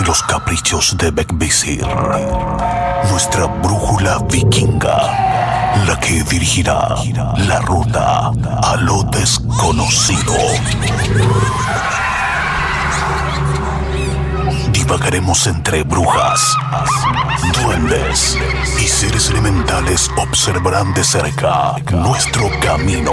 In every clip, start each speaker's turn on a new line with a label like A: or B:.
A: los caprichos de Beckvisir. Nuestra brújula vikinga, la que dirigirá la ruta a lo desconocido. Divagaremos entre brujas, duendes y seres elementales observarán de cerca nuestro camino.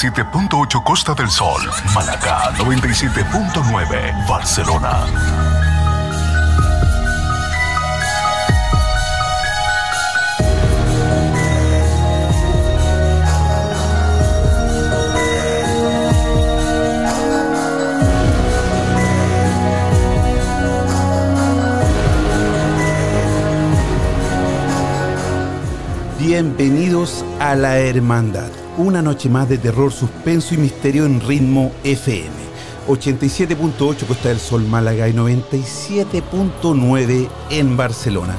A: 87.8 Costa del Sol, Malacá 97.9 Barcelona.
B: Bienvenidos a La Hermandad, una noche más de terror, suspenso y misterio en ritmo FM. 87.8 Costa del Sol Málaga y 97.9 en Barcelona.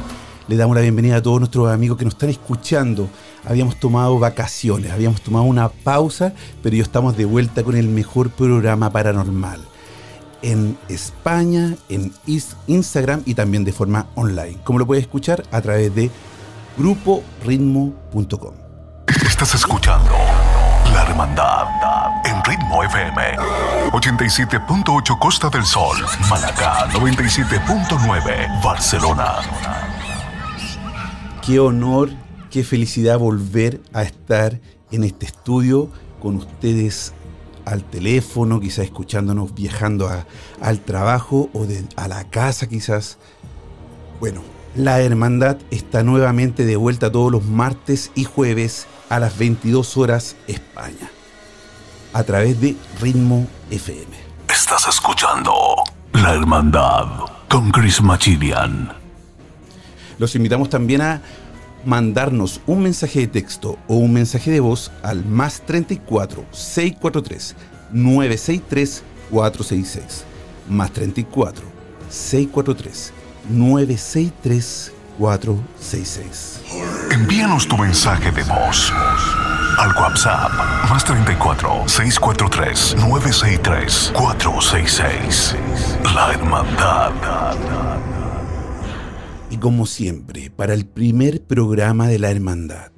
B: Le damos la bienvenida a todos nuestros amigos que nos están escuchando. Habíamos tomado vacaciones, habíamos tomado una pausa, pero ya estamos de vuelta con el mejor programa paranormal. En España, en Instagram y también de forma online. Como lo puedes escuchar a través de gruporitmo.com.
A: Estás escuchando La Hermandad en Ritmo FM 87.8 Costa del Sol, Malacá 97.9 Barcelona.
B: Qué honor, qué felicidad volver a estar en este estudio con ustedes al teléfono, quizás escuchándonos viajando al trabajo o a la casa quizás. Bueno, la hermandad está nuevamente de vuelta todos los martes y jueves a las 22 horas España, a través de Ritmo FM.
A: Estás escuchando La Hermandad con Chris Machilian.
B: Los invitamos también a mandarnos un mensaje de texto o un mensaje de voz al más 34 643 963 466. Más 34 643 963 466.
A: Envíanos tu mensaje de voz al WhatsApp más 34 643 963 466. La Hermandad.
B: Y como siempre, para el primer programa de la hermandad,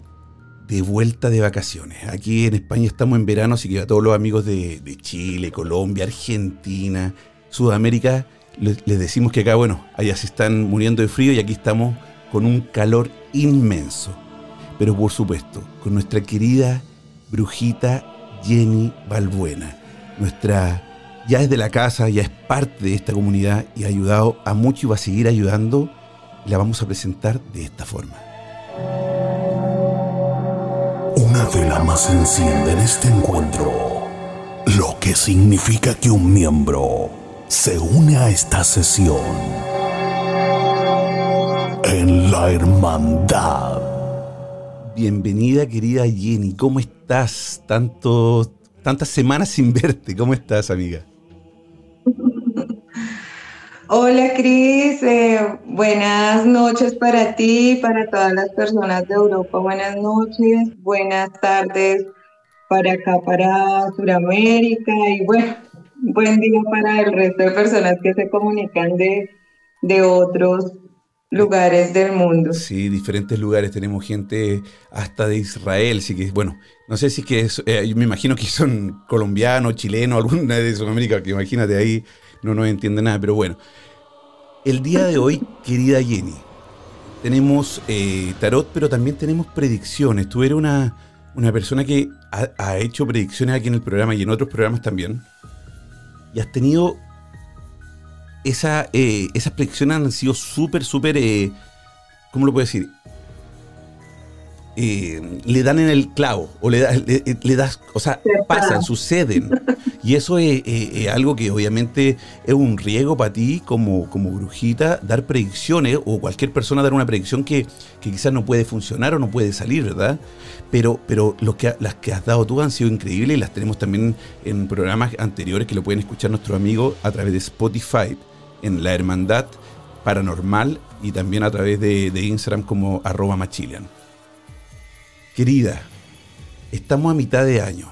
B: de vuelta de vacaciones. Aquí en España estamos en verano, así que a todos los amigos de, de Chile, Colombia, Argentina, Sudamérica, les, les decimos que acá, bueno, allá se están muriendo de frío y aquí estamos con un calor inmenso. Pero por supuesto, con nuestra querida brujita Jenny Balbuena, nuestra ya es de la casa, ya es parte de esta comunidad y ha ayudado a mucho y va a seguir ayudando. La vamos a presentar de esta forma.
A: Una vela más enciende en este encuentro, lo que significa que un miembro se une a esta sesión en la hermandad.
B: Bienvenida, querida Jenny. ¿Cómo estás? Tanto, tantas semanas sin verte. ¿Cómo estás, amiga?
C: Hola Cris, eh, buenas noches para ti, para todas las personas de Europa, buenas noches, buenas tardes para acá, para Sudamérica y bueno, buen día para el resto de personas que se comunican de, de otros lugares del mundo.
B: Sí, diferentes lugares. Tenemos gente hasta de Israel. Así que, bueno, no sé si es que es, eh, yo me imagino que son colombianos, chilenos, alguna de Sudamérica, que imagínate ahí no nos entiende nada, pero bueno. El día de hoy, querida Jenny, tenemos eh, tarot, pero también tenemos predicciones. Tú eres una, una persona que ha, ha hecho predicciones aquí en el programa y en otros programas también. Y has tenido esa, eh, esas predicciones han sido súper, súper, eh, ¿cómo lo puedo decir? Eh, le dan en el clavo o le, le, das, o sea, pasan, suceden. Y eso es, algo que obviamente es un riesgo para ti como, como brujita, dar predicciones o cualquier persona dar una predicción que, que quizás no puede funcionar o no puede salir, ¿verdad? Pero, pero que, las que has dado tú han sido increíbles y las tenemos también en programas anteriores que lo pueden escuchar nuestros amigos a través de Spotify, en la Hermandad Paranormal y también a través de, Instagram como arroba machilian. Querida, estamos a mitad de año.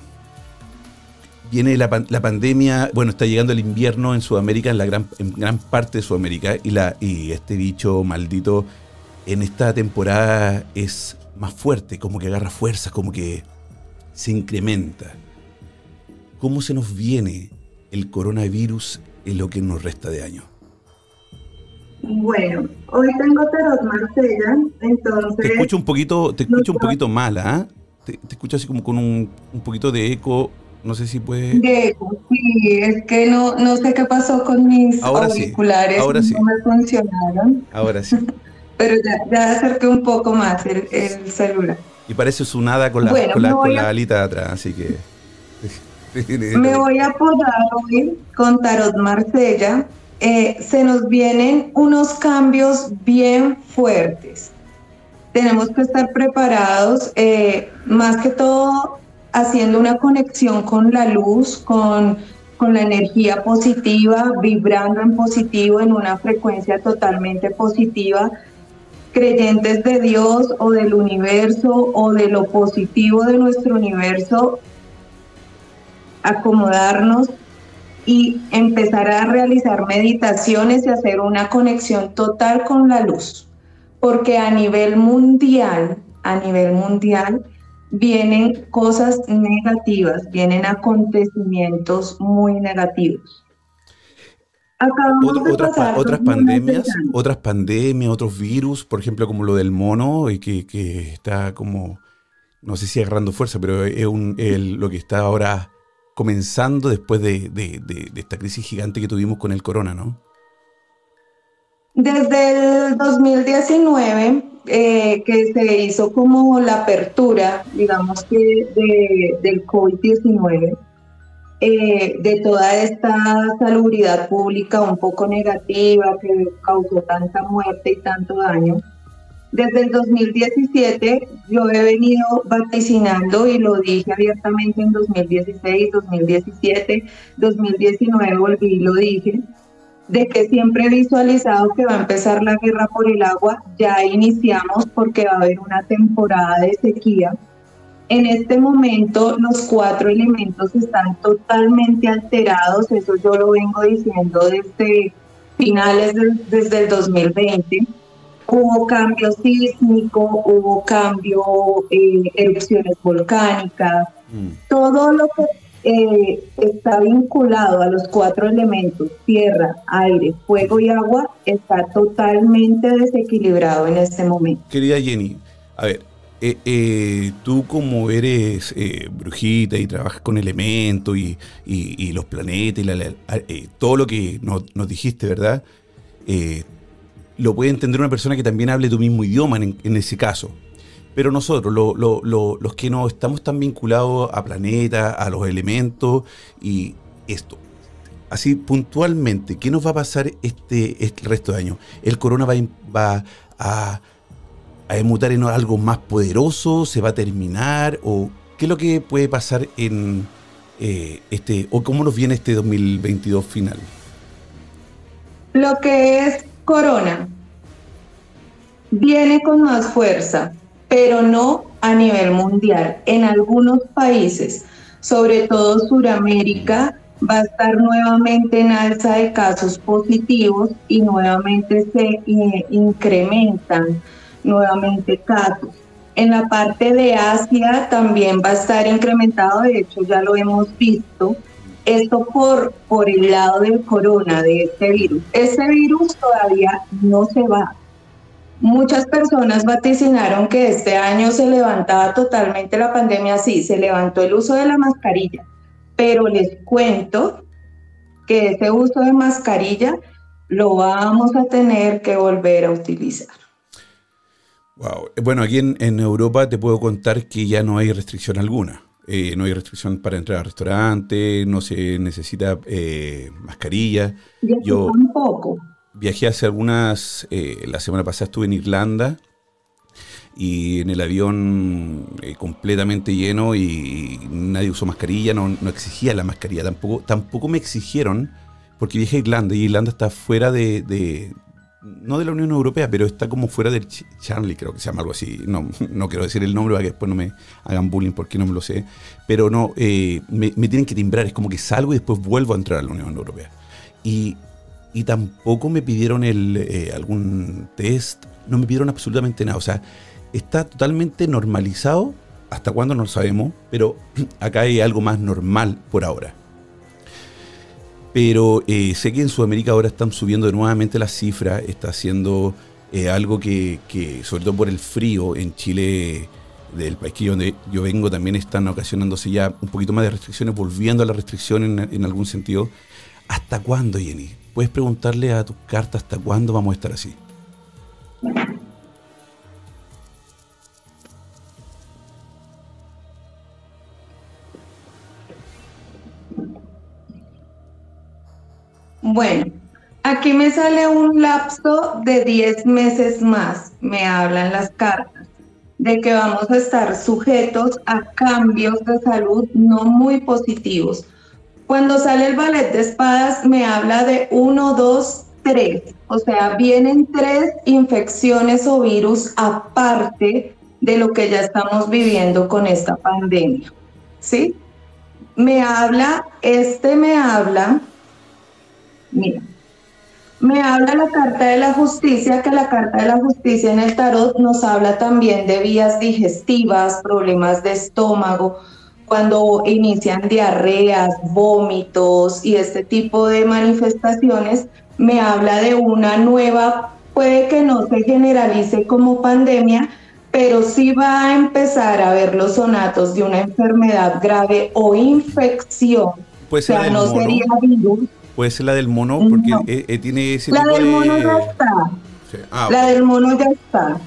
B: Viene la, pandemia, bueno, está llegando el invierno en Sudamérica, en la gran, en gran parte de Sudamérica, y, la, y este bicho maldito en esta temporada es más fuerte, como que agarra fuerza, como que se incrementa. ¿Cómo se nos viene el coronavirus en lo que nos resta de año?
C: Bueno, hoy tengo tarot Marsella, entonces...
B: Te escucho un poquito, te escucho un poquito mala, ¿ah? Te, escucho así como con un, poquito de eco, no sé si puede...
C: De eco, sí, es que no, no sé qué pasó con mis auriculares, ahora sí. no me funcionaron.
B: Ahora sí.
C: Pero ya, ya acerqué un poco más el, celular.
B: Y parece su nada con la, con la, alita de atrás, así que...
C: me voy a podar hoy con Tarot Marsella eh, se nos vienen unos cambios bien fuertes. Tenemos que estar preparados, eh, más que todo haciendo una conexión con la luz, con, con la energía positiva, vibrando en positivo, en una frecuencia totalmente positiva, creyentes de Dios o del universo o de lo positivo de nuestro universo, acomodarnos y empezar a realizar meditaciones y hacer una conexión total con la luz. Porque a nivel mundial, a nivel mundial, vienen cosas negativas, vienen acontecimientos muy negativos.
B: otras pandemias, otras pandemias, otros virus, por ejemplo, como lo del mono, y que, que está como, no sé si agarrando fuerza, pero es un, lo que está ahora comenzando después de, esta crisis gigante que tuvimos con el corona, ¿no?
C: Desde el 2019, eh, que se hizo como la apertura, digamos que del COVID-19, eh, de toda esta salubridad pública un poco negativa que causó tanta muerte y tanto daño, desde el 2017 yo he venido vaticinando y lo dije abiertamente en 2016, 2017, 2019 volví y lo dije, de que siempre he visualizado que va a empezar la guerra por el agua, ya iniciamos porque va a haber una temporada de sequía. En este momento los cuatro elementos están totalmente alterados, eso yo lo vengo diciendo desde finales desde el 2020 hubo cambio sísmico, hubo cambio, eh, erupciones volcánicas, mm. todo lo que eh, está vinculado a los cuatro elementos, tierra, aire, fuego y agua, está totalmente desequilibrado en este momento.
B: Querida Jenny, a ver, eh, tú como eres brujita y trabajas con elementos y, los planetas y todo lo que nos, nos dijiste, ¿verdad? Lo puede entender una persona que también hable tu mismo idioma en, ese caso. Pero nosotros, los que no estamos tan vinculados a planetas, a los elementos y esto, así puntualmente, ¿qué nos va a pasar este, este resto de año? ¿El corona va, va a, a mutar en algo más poderoso? ¿Se va a terminar? ¿O qué es lo que puede pasar en eh, este, o cómo nos viene este 2022 final?
C: Lo que es Corona viene con más fuerza, pero no a nivel mundial. En algunos países, sobre todo Sudamérica, va a estar nuevamente en alza de casos positivos y nuevamente se eh, incrementan nuevamente casos. En la parte de Asia también va a estar incrementado, de hecho ya lo hemos visto, esto por, por el lado del corona, de este virus. Este virus todavía no se va. Muchas personas vaticinaron que este año se levantaba totalmente la pandemia, sí, se levantó el uso de la mascarilla, pero les cuento que ese uso de mascarilla lo vamos a tener que volver a utilizar.
B: Wow. Bueno, aquí en, Europa te puedo contar que ya no hay restricción alguna. Eh, no hay restricción para entrar al restaurante, no se necesita eh, mascarilla.
C: Yo tampoco.
B: Viajé hace algunas, eh, la semana pasada estuve en Irlanda y en el avión completamente lleno y, nadie usó mascarilla, no, exigía la mascarilla, tampoco, tampoco me exigieron, porque viajé a Irlanda y Irlanda está fuera de, no de la Unión Europea, pero está como fuera del Charlie, creo que se llama algo así, no, no quiero decir el nombre para que después no me hagan bullying porque no me lo sé, pero no, eh, me, tienen que timbrar, es como que salgo y después vuelvo a entrar a la Unión Europea. Y, y tampoco me pidieron el, eh, algún test, no me pidieron absolutamente nada, o sea, está totalmente normalizado, hasta cuándo no lo sabemos, pero acá hay algo más normal por ahora. Pero eh, sé que en Sudamérica ahora están subiendo nuevamente las cifras, está haciendo eh, algo que, sobre todo por el frío, en Chile, del país que yo, donde yo vengo, también están ocasionándose ya un poquito más de restricciones, volviendo a la restricción en, algún sentido. ¿Hasta cuándo, Jenny? Puedes preguntarle a tu carta hasta cuándo vamos a estar así.
C: Bueno, aquí me sale un lapso de 10 meses más, me hablan las cartas, de que vamos a estar sujetos a cambios de salud no muy positivos. Cuando sale el ballet de espadas me habla de 1, 2, 3, o sea, vienen tres infecciones o virus aparte de lo que ya estamos viviendo con esta pandemia. ¿Sí? Me habla, este me habla Mira, me habla la carta de la justicia, que la carta de la justicia en el tarot nos habla también de vías digestivas, problemas de estómago, cuando inician diarreas, vómitos y este tipo de manifestaciones, me habla de una nueva, puede que no se generalice como pandemia, pero sí va a empezar a ver los sonatos de una enfermedad grave o infección.
B: Pues o sea, no sería virus, Puede ser la del mono, porque eh, eh, tiene ese
C: la del mono ya está. Ah, la del mono ya está.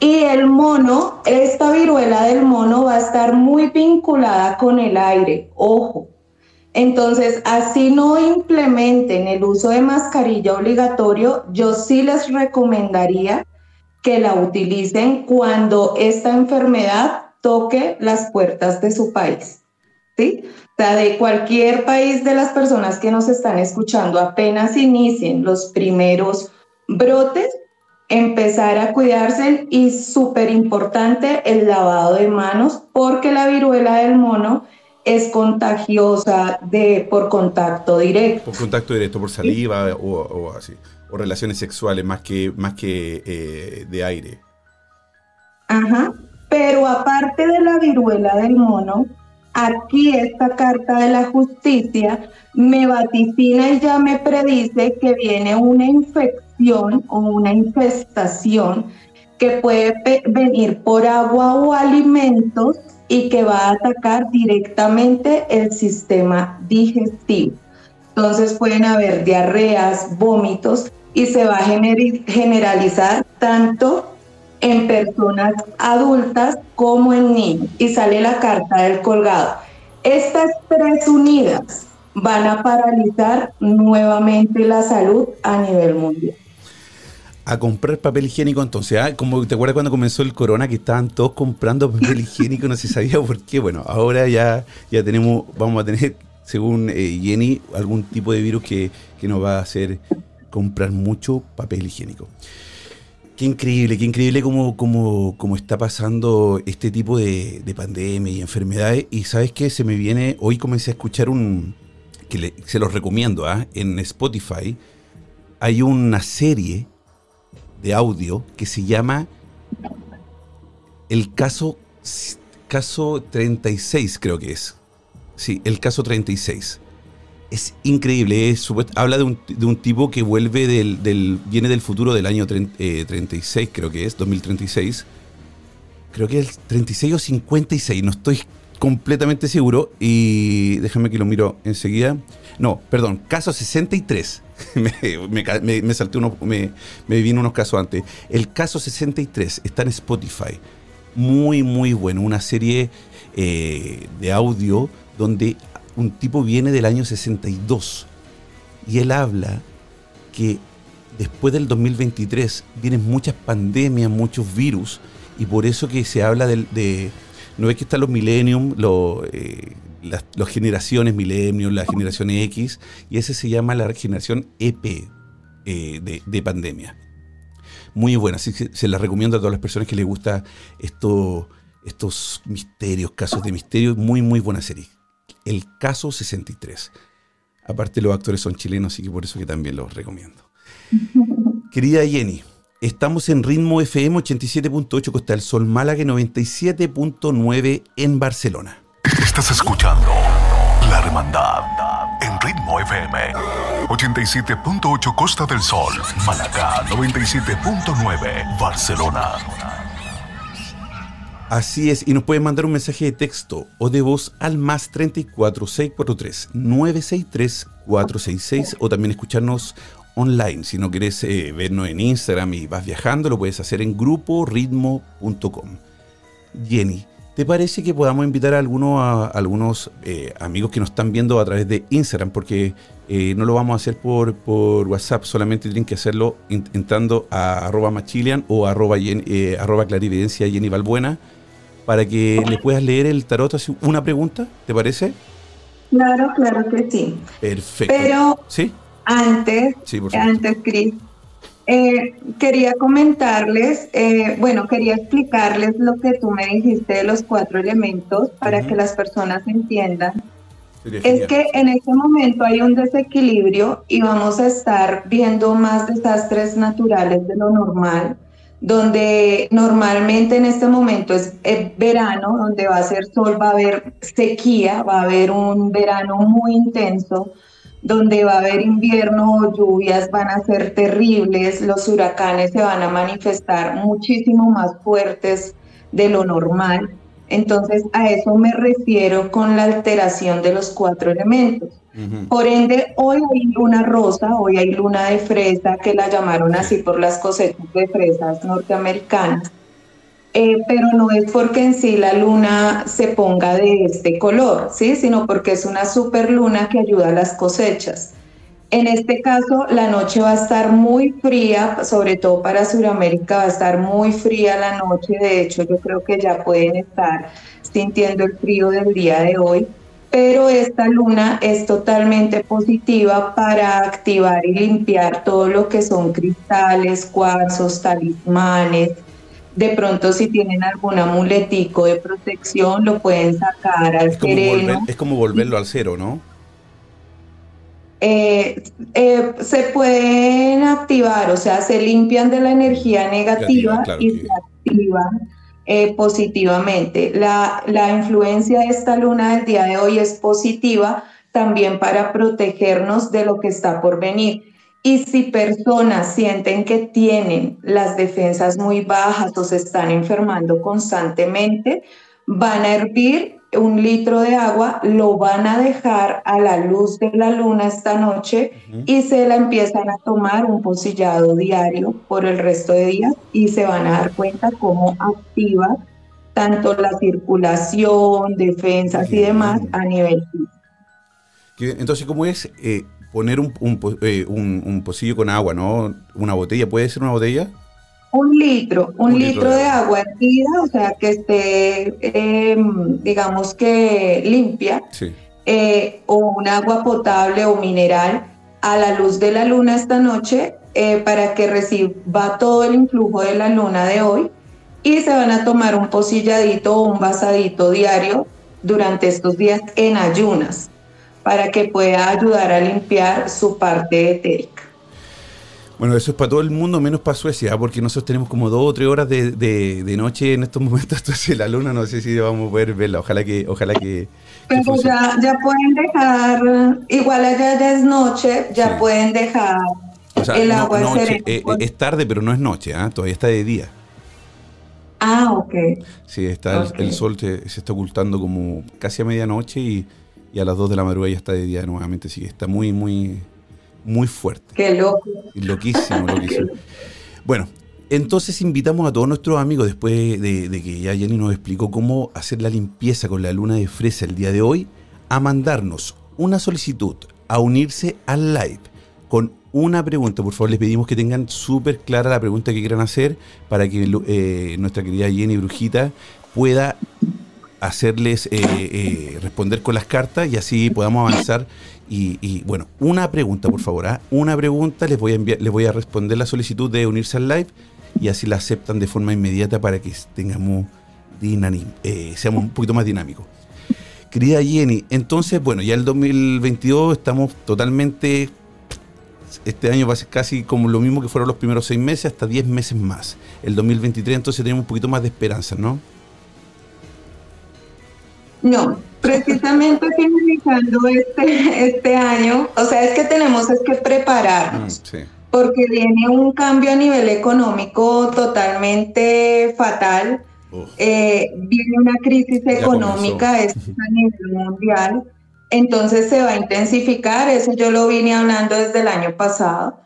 C: Y el mono, esta viruela del mono va a estar muy vinculada con el aire, ojo. Entonces, así no implementen el uso de mascarilla obligatorio, yo sí les recomendaría que la utilicen cuando esta enfermedad toque las puertas de su país. ¿Sí? O sea, de cualquier país de las personas que nos están escuchando, apenas inicien los primeros brotes, empezar a cuidarse y súper importante el lavado de manos porque la viruela del mono es contagiosa de, por contacto directo.
B: Por contacto directo, por saliva o, así, o relaciones sexuales más que, más que eh, de aire.
C: Ajá, pero aparte de la viruela del mono, Aquí esta carta de la justicia me vaticina y ya me predice que viene una infección o una infestación que puede venir por agua o alimentos y que va a atacar directamente el sistema digestivo. Entonces pueden haber diarreas, vómitos y se va a generalizar tanto en personas adultas como en niños. Y sale la carta del colgado. Estas tres unidas van a paralizar nuevamente la salud a nivel mundial.
B: A comprar papel higiénico entonces, ¿ah? como te acuerdas cuando comenzó el corona que estaban todos comprando papel higiénico, no se sabía por qué. Bueno, ahora ya, ya tenemos, vamos a tener, según eh, Jenny, algún tipo de virus que, que nos va a hacer comprar mucho papel higiénico. Qué increíble, qué increíble cómo, cómo, está pasando este tipo de, pandemia y enfermedades. Y sabes qué, se me viene, hoy comencé a escuchar un, que se los recomiendo, ¿ah? en Spotify hay una serie de audio que se llama El caso, caso 36, creo que es. Sí, el caso 36 es increíble. habla de un, de un, tipo que vuelve del, viene del futuro del año 36, eh, creo que es, 2036. Creo que es 36 o 56, no estoy completamente seguro. Y déjame que lo miro enseguida. No, perdón, caso 63. me, me, me, salté uno, me, me vino unos casos antes. El caso 63 está en Spotify. Muy, muy bueno. Una serie eh, de audio donde un tipo viene del año 62 y él habla que después del 2023 vienen muchas pandemias, muchos virus y por eso que se habla de... no es que están los millennium, eh, las, generaciones millennium, la generación X, y ese se llama la generación EP eh, de, pandemia. Muy buena, así que se la recomiendo a todas las personas que les gusta esto, estos misterios, casos de misterio. Muy, muy buena serie. El caso 63. Aparte los actores son chilenos, así que por eso que también los recomiendo. Querida Jenny, estamos en ritmo FM 87.8 Costa del Sol Málaga 97.9 en Barcelona.
A: Estás escuchando La Hermandad en ritmo FM 87.8 Costa del Sol Málaga 97.9 Barcelona.
B: Así es, y nos pueden mandar un mensaje de texto o de voz al más 34 643 963 466 o también escucharnos online. Si no quieres eh, vernos en Instagram y vas viajando, lo puedes hacer en gruporitmo.com. Jenny, ¿te parece que podamos invitar a algunos, a, algunos eh, amigos que nos están viendo a través de Instagram? Porque eh, no lo vamos a hacer por, WhatsApp, solamente tienen que hacerlo entrando a arroba machilian o arroba, arroba clarividencia Jenny Balbuena para que le puedas leer el tarot así una pregunta, ¿te parece?
C: Claro, claro que sí.
B: Perfecto.
C: Pero
B: ¿Sí?
C: antes, antes, Cris, eh, quería comentarles, eh, bueno, quería explicarles lo que tú me dijiste de los cuatro elementos para que las personas entiendan. Es que en este momento hay un desequilibrio y vamos a estar viendo más desastres naturales de lo normal donde normalmente en este momento es verano, donde va a ser sol, va a haber sequía, va a haber un verano muy intenso, donde va a haber invierno, lluvias van a ser terribles, los huracanes se van a manifestar muchísimo más fuertes de lo normal. Entonces a eso me refiero con la alteración de los cuatro elementos. Por ende, hoy hay luna rosa, hoy hay luna de fresa, que la llamaron así por las cosechas de fresas norteamericanas. Eh, pero no es porque en sí la luna se ponga de este color, ¿sí? sino porque es una super luna que ayuda a las cosechas. En este caso, la noche va a estar muy fría, sobre todo para Sudamérica va a estar muy fría la noche. De hecho, yo creo que ya pueden estar sintiendo el frío del día de hoy pero esta luna es totalmente positiva para activar y limpiar todo lo que son cristales, cuarzos, talismanes. De pronto si tienen algún amuletico de protección lo pueden sacar al
B: es es como volverlo al cero, ¿no?
C: Eh, eh, se pueden activar, o sea, se limpian de la energía negativa y se activan eh, positivamente. La, la influencia de esta luna del día de hoy es positiva también para protegernos de lo que está por venir. Y si personas sienten que tienen las defensas muy bajas o se están enfermando constantemente, van a hervir un litro de agua, lo van a dejar a la luz de la luna esta noche y se la empiezan a tomar un pocillado diario por el resto de días y se van a dar cuenta cómo activa tanto la circulación, defensas y demás a nivel
B: físico. Entonces, ¿cómo es eh, poner un, eh, un, un, pocillo con agua, no? ¿Una botella? ¿Puede ser una botella?
C: Un litro, un, litro, de agua hervida, o sea, que esté, em, digamos que limpia, eh, o un agua potable o mineral a la luz de la luna esta noche eh, para que reciba todo el influjo de la luna de hoy y se van a tomar un pocilladito o un vasadito diario durante estos días en ayunas para que pueda ayudar a limpiar su parte etérica.
B: Bueno, eso es para todo el mundo, menos para Suecia, porque nosotros tenemos como dos o tres horas de, de, noche en estos momentos, entonces la luna no sé si vamos a poder verla, ojalá que... Ojalá que
C: Pero ya, ya pueden dejar, igual allá ya es noche, ya pueden dejar el agua
B: noche, eh, Es tarde, pero no es noche, ¿ah? todavía está de día.
C: Ah, ok.
B: Sí, está el, sol se, está ocultando como casi a medianoche y, a las 2 de la madrugada ya está de día nuevamente, sí, está muy, muy, muy fuerte.
C: Qué loco.
B: Loquísimo, loquísimo. Bueno, entonces invitamos a todos nuestros amigos, después de, de, que ya Jenny nos explicó cómo hacer la limpieza con la luna de fresa el día de hoy, a mandarnos una solicitud a unirse al live con una pregunta. Por favor, les pedimos que tengan súper clara la pregunta que quieran hacer para que eh, nuestra querida Jenny Brujita pueda hacerles eh, eh, responder con las cartas y así podamos avanzar. Y, bueno, una pregunta, por favor. ¿ah? Una pregunta, les voy, a enviar, les voy a responder la solicitud de unirse al live y así la aceptan de forma inmediata para que tengamos seamos un poquito más dinámicos. Querida Jenny, entonces, bueno, ya el 2022 estamos totalmente este año va a ser casi como lo mismo que fueron los primeros seis meses, hasta diez meses más. El 2023 entonces tenemos un poquito más de esperanza, ¿no?
C: No, precisamente finalizando este, este año, o sea, es que tenemos es que prepararnos, mm, porque viene un cambio a nivel económico totalmente fatal, eh, viene una crisis económica a nivel mundial, entonces se va a intensificar, eso yo lo vine hablando desde el año pasado.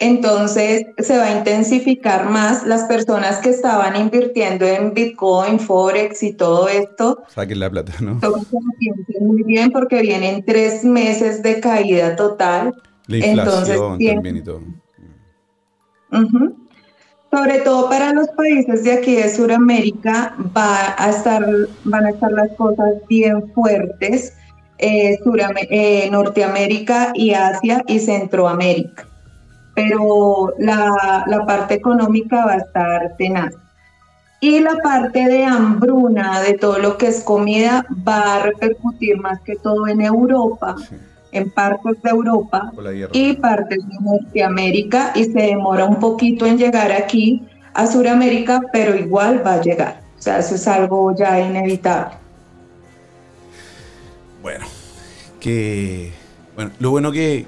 C: Entonces se va a intensificar más las personas que estaban invirtiendo en Bitcoin, Forex y todo esto.
B: Saquen la plata, ¿no?
C: Muy bien porque vienen tres meses de caída total.
B: La inflación también y todo.
C: Sobre todo para los países de aquí de Sudamérica va a estar, van a estar las cosas bien fuertes eh, eh, Norteamérica y Asia y Centroamérica. Pero la, la, parte económica va a estar tenaz. Y la parte de hambruna, de todo lo que es comida, va a repercutir más que todo en Europa, en partes de Europa y partes de Norteamérica, y se demora un poquito en llegar aquí a Sudamérica, pero igual va a llegar. O sea, eso es algo ya inevitable.
B: Bueno, que. Bueno, lo bueno que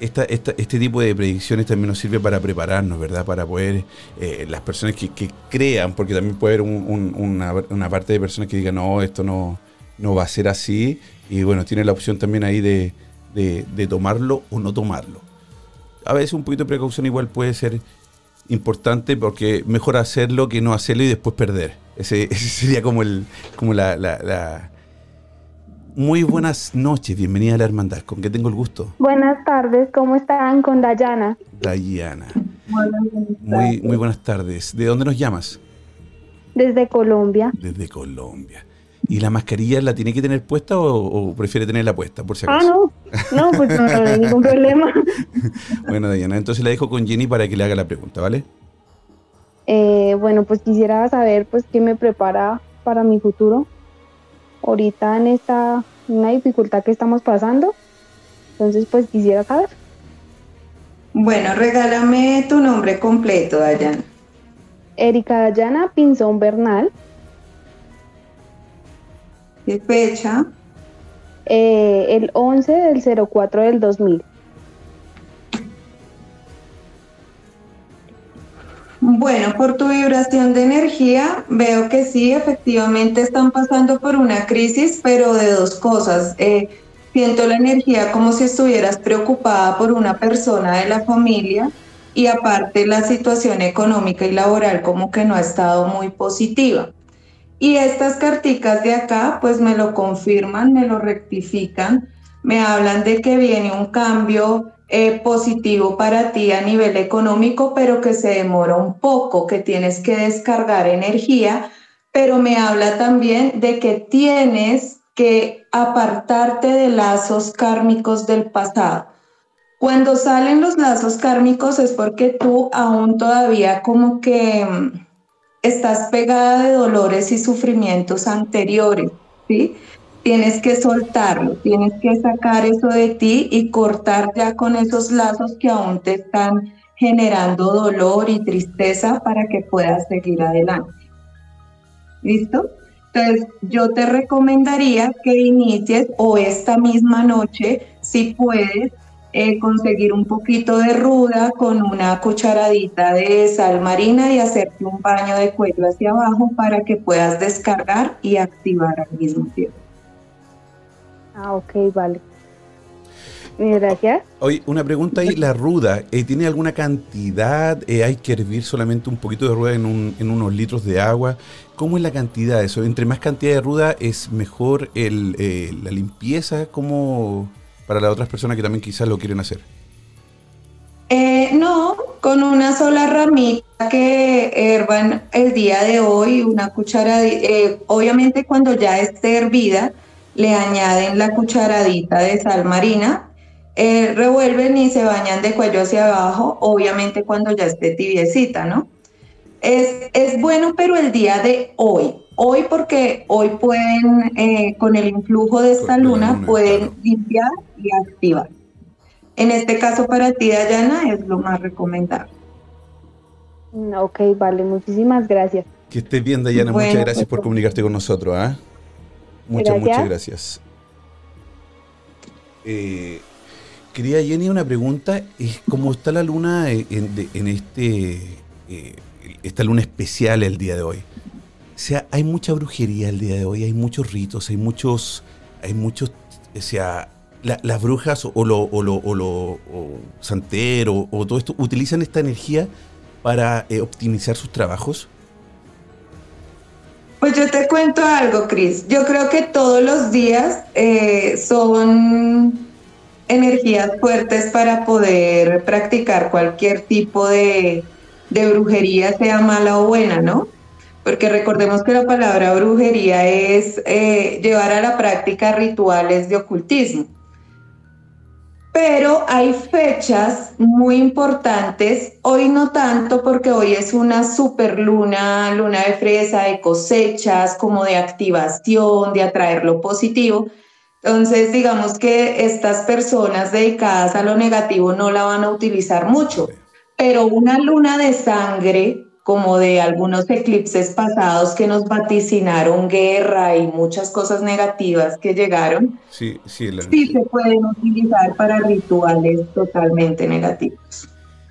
B: esta, este tipo de predicciones también nos sirve para prepararnos, ¿verdad? Para poder, eh, las personas que, crean, porque también puede haber una, parte de personas que digan, no, esto no, no va a ser así, y bueno, tiene la opción también ahí de, de, tomarlo o no tomarlo. A veces un poquito de precaución igual puede ser importante porque mejor hacerlo que no hacerlo y después perder. Ese, sería como, el, como la muy buenas noches, bienvenida a la hermandad. ¿Con qué tengo el gusto?
D: Buenas tardes, ¿cómo están? Con Dayana.
B: Dayana. Muy, muy buenas tardes. ¿De dónde nos llamas?
D: Desde Colombia.
B: Desde Colombia. ¿Y la mascarilla la tiene que tener puesta o, prefiere tenerla puesta, por si ah,
D: acaso? Ah, no. No, pues no, hay ningún problema.
B: bueno, Dayana, entonces la dejo con Jenny para que le haga la pregunta, ¿vale?
D: Eh, bueno, pues quisiera saber pues qué me prepara para mi futuro ahorita en esta una dificultad que estamos pasando. Entonces, pues quisiera saber.
C: Bueno, regálame tu nombre completo, Dayana.
D: Erika Dayana Pinzón Bernal.
C: ¿Qué fecha?
D: Eh, el 11 del 04 del 2000.
C: Bueno, por tu vibración de energía, veo que sí, efectivamente están pasando por una crisis, pero de dos cosas. Eh, siento la energía como si estuvieras preocupada por una persona de la familia y aparte la situación económica y laboral como que no ha estado muy positiva. Y estas carticas de acá pues me lo confirman, me lo rectifican, me hablan de que viene un cambio eh, positivo para ti a nivel económico, pero que se demora un poco, que tienes que descargar energía, pero me habla también de que tienes que apartarte de lazos kármicos del pasado. Cuando salen los lazos kármicos es porque tú aún todavía como que mm, estás pegada de dolores y sufrimientos anteriores, ¿sí? Tienes que soltarlo, tienes que sacar eso de ti y cortar ya con esos lazos que aún te están generando dolor y tristeza para que puedas seguir adelante. ¿Listo? Entonces, yo te recomendaría que inicies o esta misma noche, si puedes, eh, conseguir un poquito de ruda con una cucharadita de sal marina y hacerte un baño de cuello hacia abajo para que puedas descargar y activar al mismo tiempo.
D: Ah, ok, vale. Gracias.
B: Oye, una pregunta ahí, la ruda, eh, ¿tiene alguna cantidad? Eh, ¿Hay que hervir solamente un poquito de ruda en, unos litros de agua? ¿Cómo es la cantidad de eso? Entre más cantidad de ruda es mejor el, eh, la limpieza, como para las otras personas que también quizás lo quieren hacer.
C: no, con una sola ramita que hervan el día de hoy, una cuchara, obviamente cuando ya esté hervida, le añaden la cucharadita de sal marina eh, revuelven y se bañan de cuello hacia abajo, obviamente cuando ya esté tibiecita, ¿no? Es, es bueno, pero el día de hoy, hoy porque hoy pueden, eh, con el influjo de esta luna, pueden limpiar y activar. En este caso para ti, Dayana, es lo más recomendable.
D: Ok, vale, muchísimas gracias.
B: Que estés bien, Dayana. muchas gracias por pues, comunicarte con nosotros. ¿ah? Muchas, muchas gracias. Eh, Quería Jenny, una pregunta. ¿Cómo está la luna en, este eh, esta luna especial el día de hoy? O sea, hay mucha brujería el día de hoy, hay muchos ritos, hay muchos, hay muchos, o sea, las brujas o lo, o lo, o lo santero o todo esto utilizan esta energía para eh, optimizar sus trabajos.
C: Pues yo te cuento algo, Cris. Yo creo que todos los días eh, son energías fuertes para poder practicar cualquier tipo de, brujería, sea mala o buena, ¿no? Porque recordemos que la palabra brujería es eh, llevar a la práctica rituales de ocultismo. Pero hay fechas muy importantes, hoy no tanto porque hoy es una super luna, luna de fresa, de cosechas, como de activación, de atraer lo positivo, entonces, digamos que estas personas dedicadas a lo negativo no la van a utilizar mucho, pero una luna de sangre, como de algunos eclipses pasados que nos vaticinaron guerra y muchas cosas negativas que llegaron, sí, sí, se pueden utilizar para rituales totalmente negativos.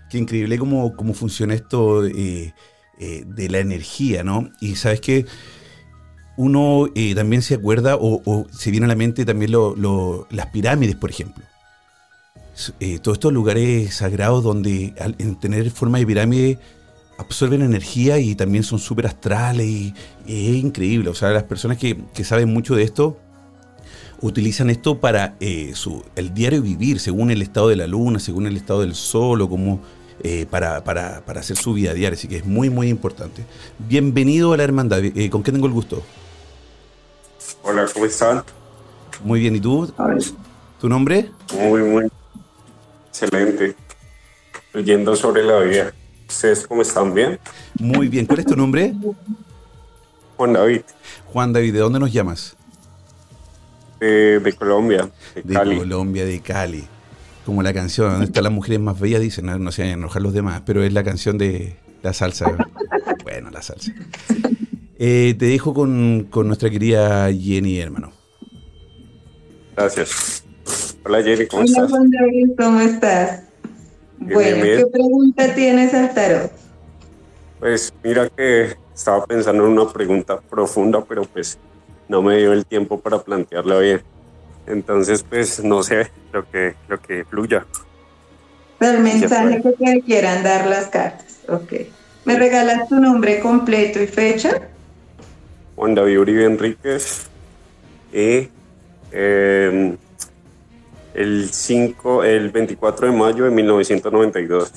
B: Qué increíble cómo, cómo funciona esto eh, eh, de la energía, ¿no? Y sabes que uno eh, también se acuerda o, se viene a la mente también las pirámides, por ejemplo. Eh, todos estos lugares sagrados donde al en tener forma de pirámide absorben energía y también son súper astrales y, es increíble. O sea, las personas que, saben mucho de esto utilizan esto para eh, su, el diario vivir, según el estado de la luna, según el estado del sol o como para, para, para, hacer su vida diaria. Así que es muy, muy importante. Bienvenido a la hermandad. ¿Con qué tengo el gusto?
E: Hola, ¿cómo están?
B: Muy bien, ¿y tú? ¿Tu nombre?
E: Muy, muy excelente. Leyendo sobre la vida. ¿Ustedes cómo están? ¿Bien?
B: Muy bien. ¿Cuál es tu nombre?
E: Juan David.
B: Juan David, ¿de dónde nos llamas?
E: de Colombia,
B: de, de Colombia, de Cali. Como la canción, ¿dónde están las mujeres más bellas? Dicen, no, no se vayan a enojar los demás, pero es la canción de la salsa. bueno, la salsa. Eh, te dejo con, nuestra querida Jenny, hermano.
E: Gracias. Hola Jenny, ¿cómo Hola, estás?
C: Juan David, ¿cómo estás? Bueno, ¿qué pregunta tienes al tarot?
E: Pues mira que estaba pensando en una pregunta profunda, pero pues no me dio el tiempo para plantearla bien. Entonces, pues no sé lo que, lo que fluya.
C: El mensaje que te quieran dar las cartas. Ok. ¿Me regalas tu nombre completo y fecha?
E: Juan David Uribe Enríquez y em, el 5, el 24 de mayo de 1992.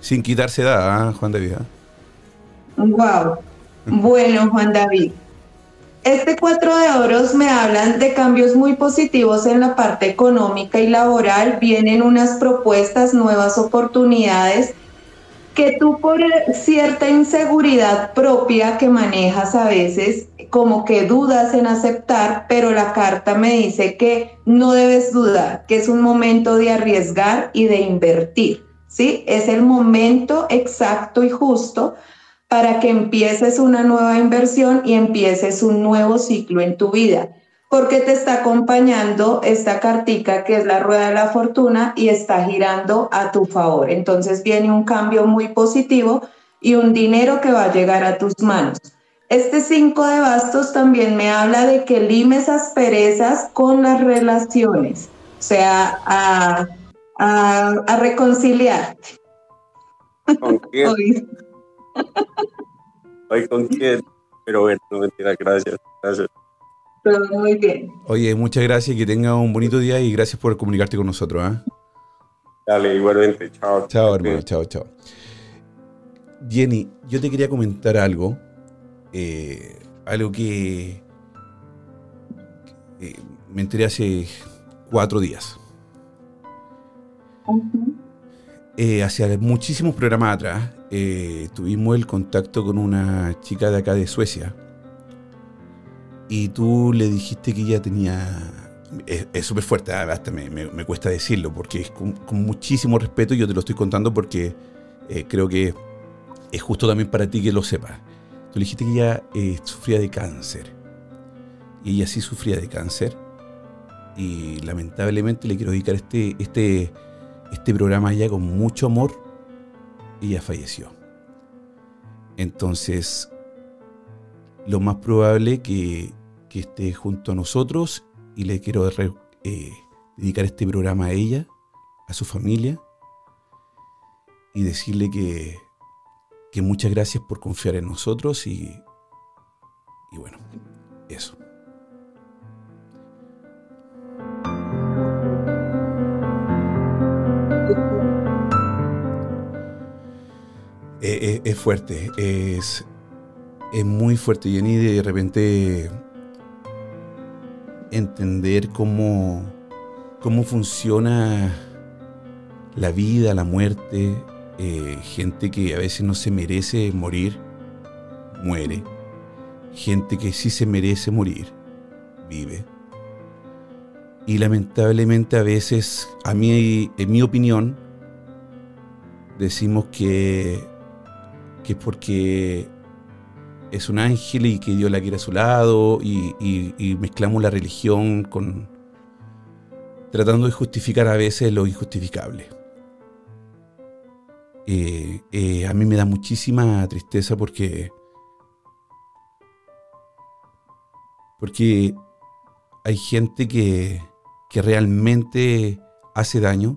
B: Sin quitarse edad, ¿eh? Juan David.
C: Wow. ¿ah? Bueno, Juan David. Este cuatro de oros me hablan de cambios muy positivos en la parte económica y laboral. Vienen unas propuestas, nuevas oportunidades que tú por cierta inseguridad propia que manejas a veces, como que dudas en aceptar, pero la carta me dice que no debes dudar, que es un momento de arriesgar y de invertir, ¿sí? Es el momento exacto y justo para que empieces una nueva inversión y empieces un nuevo ciclo en tu vida. Porque te está acompañando esta cartica que es la rueda de la fortuna y está girando a tu favor. Entonces viene un cambio muy positivo y un dinero que va a llegar a tus manos. Este 5 de bastos también me habla de que limes asperezas con las relaciones, o sea, a, a, reconciliarte.
E: ¿Con quién? Hoy. con quién, pero bueno, no mentira, gracias, gracias.
C: Todo muy bien.
B: Oye, muchas gracias, que tenga un bonito día y gracias por comunicarte con nosotros. ¿eh?
E: Dale, igualmente, chao.
B: Chao, hermano, chao, chao. Jenny, yo te quería comentar algo, eh, algo que me enteré hace cuatro días. Eh, hace muchísimos programas atrás eh, tuvimos el contacto con una chica de acá de Suecia y tú le dijiste que ella tenía... Es súper fuerte, ah, hasta me, me, cuesta decirlo porque es con, muchísimo respeto y yo te lo estoy contando porque creo que es justo también para ti que lo sepas. Tú le dijiste que ella eh, sufría de cáncer. Y ella sí sufría de cáncer. Y lamentablemente le quiero dedicar este, este, este programa a ella con mucho amor. Ella falleció. Entonces, lo más probable que, que esté junto a nosotros y le quiero eh, dedicar este programa a ella, a su familia y decirle que que muchas gracias por confiar en nosotros y, y bueno, eso. Eh, eh, es, fuerte, es, es muy fuerte, Jenny, de repente entender cómo, cómo funciona la vida, la muerte, eh, gente que a veces no se merece morir, muere. Gente que sí se merece morir, vive. Y lamentablemente a veces, a mí, en mi opinión, decimos que, que es porque es un ángel y que Dios la quiere a su lado y, y mezclamos la religión con tratando de justificar a veces lo injustificable. Eh, eh, a mí me da muchísima tristeza porque, porque hay gente que, que realmente hace daño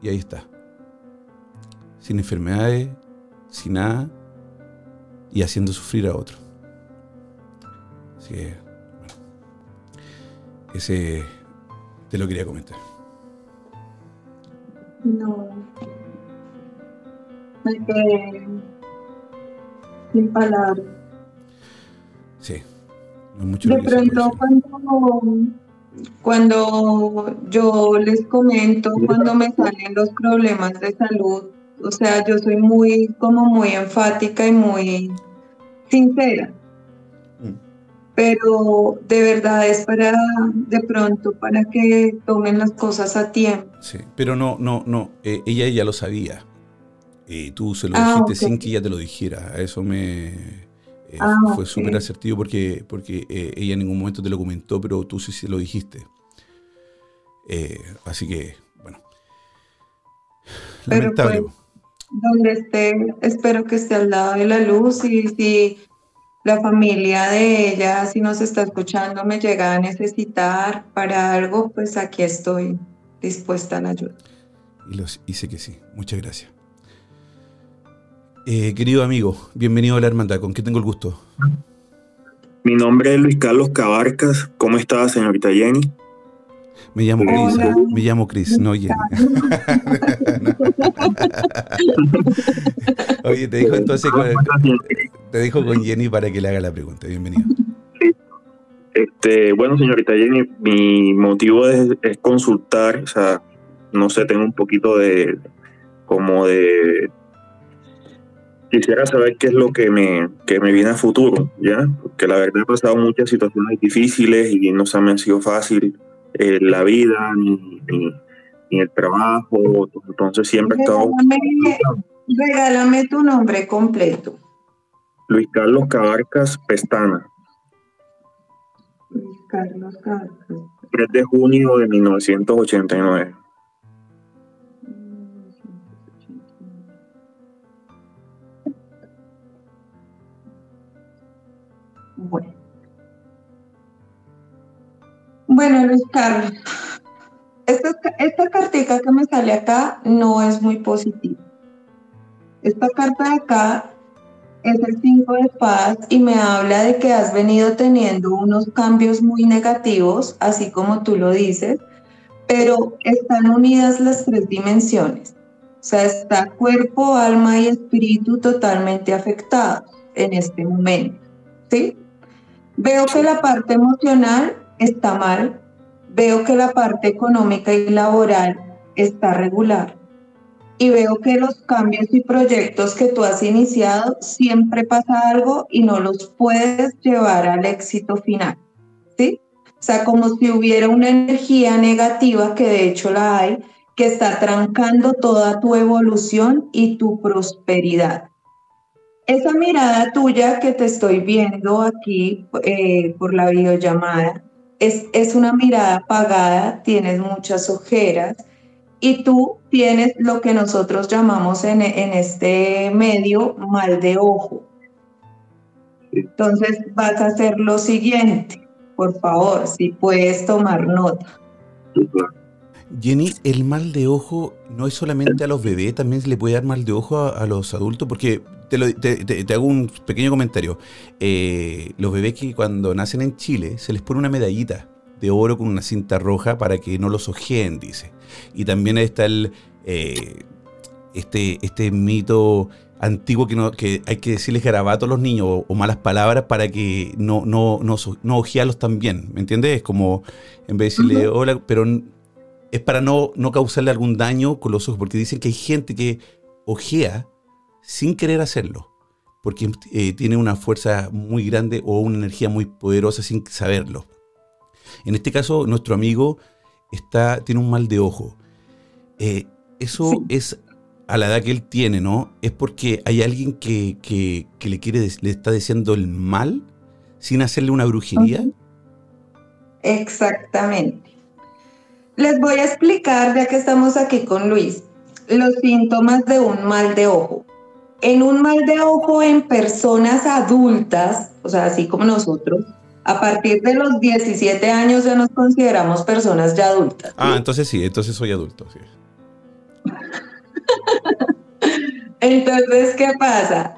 B: y ahí está, sin enfermedades, sin nada y haciendo sufrir a otro. Así que, bueno, ese te lo quería comentar.
C: No sin palabras.
B: Sí,
C: De pronto cuando, cuando yo les comento, cuando me salen los problemas de salud, o sea, yo soy muy, como muy enfática y muy sincera. Mm. Pero de verdad es para, de pronto, para que tomen las cosas a tiempo.
B: Sí, pero no, no, no, eh, ella ya lo sabía. Y tú se lo ah, dijiste sin que ella te lo dijera. Eso me eh, ah, fue súper asertivo porque, porque eh, ella en ningún momento te lo comentó, pero tú sí se lo dijiste. Eh, así que, bueno. Lamentable.
C: Pues, donde esté, espero que esté al lado de la luz y si la familia de ella, si nos está escuchando, me llega a necesitar para algo, pues aquí estoy dispuesta a la ayuda.
B: Y, los, y sé que sí. Muchas gracias. Eh, querido amigo, bienvenido a la hermandad. ¿Con qué tengo el gusto?
F: Mi nombre es Luis Carlos Cabarcas. ¿Cómo está, señorita Jenny?
B: Me llamo Cris, me llamo Cris, no Jenny. Oye, te dijo entonces te dijo con Jenny para que le haga la pregunta. Bienvenido.
F: Este, bueno, señorita Jenny, mi motivo es, es consultar, o sea, no sé, tengo un poquito de como de quisiera saber qué es lo que me, que me viene a futuro, ¿ya? Porque la verdad he pasado muchas situaciones difíciles y no se me ha sido fácil eh, la vida ni, el trabajo, entonces siempre estado...
C: Regálame tu nombre completo.
F: Luis Carlos Cabarcas Pestana.
C: Luis Carlos Castro.
F: 3 de junio de 1989.
C: Bueno. Bueno, Luis Carlos, esta, esta cartica que me sale acá no es muy positiva. Esta carta de acá es el 5 de paz y me habla de que has venido teniendo unos cambios muy negativos, así como tú lo dices, pero están unidas las tres dimensiones. O sea, está cuerpo, alma y espíritu totalmente afectados en este momento. ¿Sí? Veo que la parte emocional está mal, veo que la parte económica y laboral está regular y veo que los cambios y proyectos que tú has iniciado siempre pasa algo y no los puedes llevar al éxito final. ¿Sí? O sea, como si hubiera una energía negativa, que de hecho la hay, que está trancando toda tu evolución y tu prosperidad. Esa mirada tuya que te estoy viendo aquí eh, por la videollamada es, es una mirada apagada, tienes muchas ojeras y tú tienes lo que nosotros llamamos en, en este medio mal de ojo. Entonces vas a hacer lo siguiente, por favor, si puedes tomar nota.
B: Jenny, el mal de ojo no es solamente a los bebés, también se le puede dar mal de ojo a, a los adultos, porque te, hago un pequeño comentario. Eh, los bebés que cuando nacen en Chile se les pone una medallita de oro con una cinta roja para que no los ojeen, dice. Y también está el, eh, este, este mito antiguo que, no, que hay que decirles garabato a los niños o, malas palabras para que no, no, no, no ojearlos también, ¿me entiendes? Es como, en vez de decirle hola, pero es para no, no causarle algún daño con los ojos, porque dicen que hay gente que ojea sin querer hacerlo, porque eh, tiene una fuerza muy grande o una energía muy poderosa sin saberlo. En este caso, nuestro amigo está, tiene un mal de ojo. Eh, eso es a la edad que él tiene, ¿no? Es porque hay alguien que, le quiere, le está diciendo el mal sin hacerle una brujería.
C: Exactamente. Les voy a explicar, ya que estamos aquí con Luis, los síntomas de un mal de ojo en un mal de ojo en personas adultas, o sea, así como nosotros, a partir de los 17 años ya nos consideramos personas ya adultas.
B: Ah, entonces sí, entonces soy adulto, sí.
C: entonces, ¿qué pasa?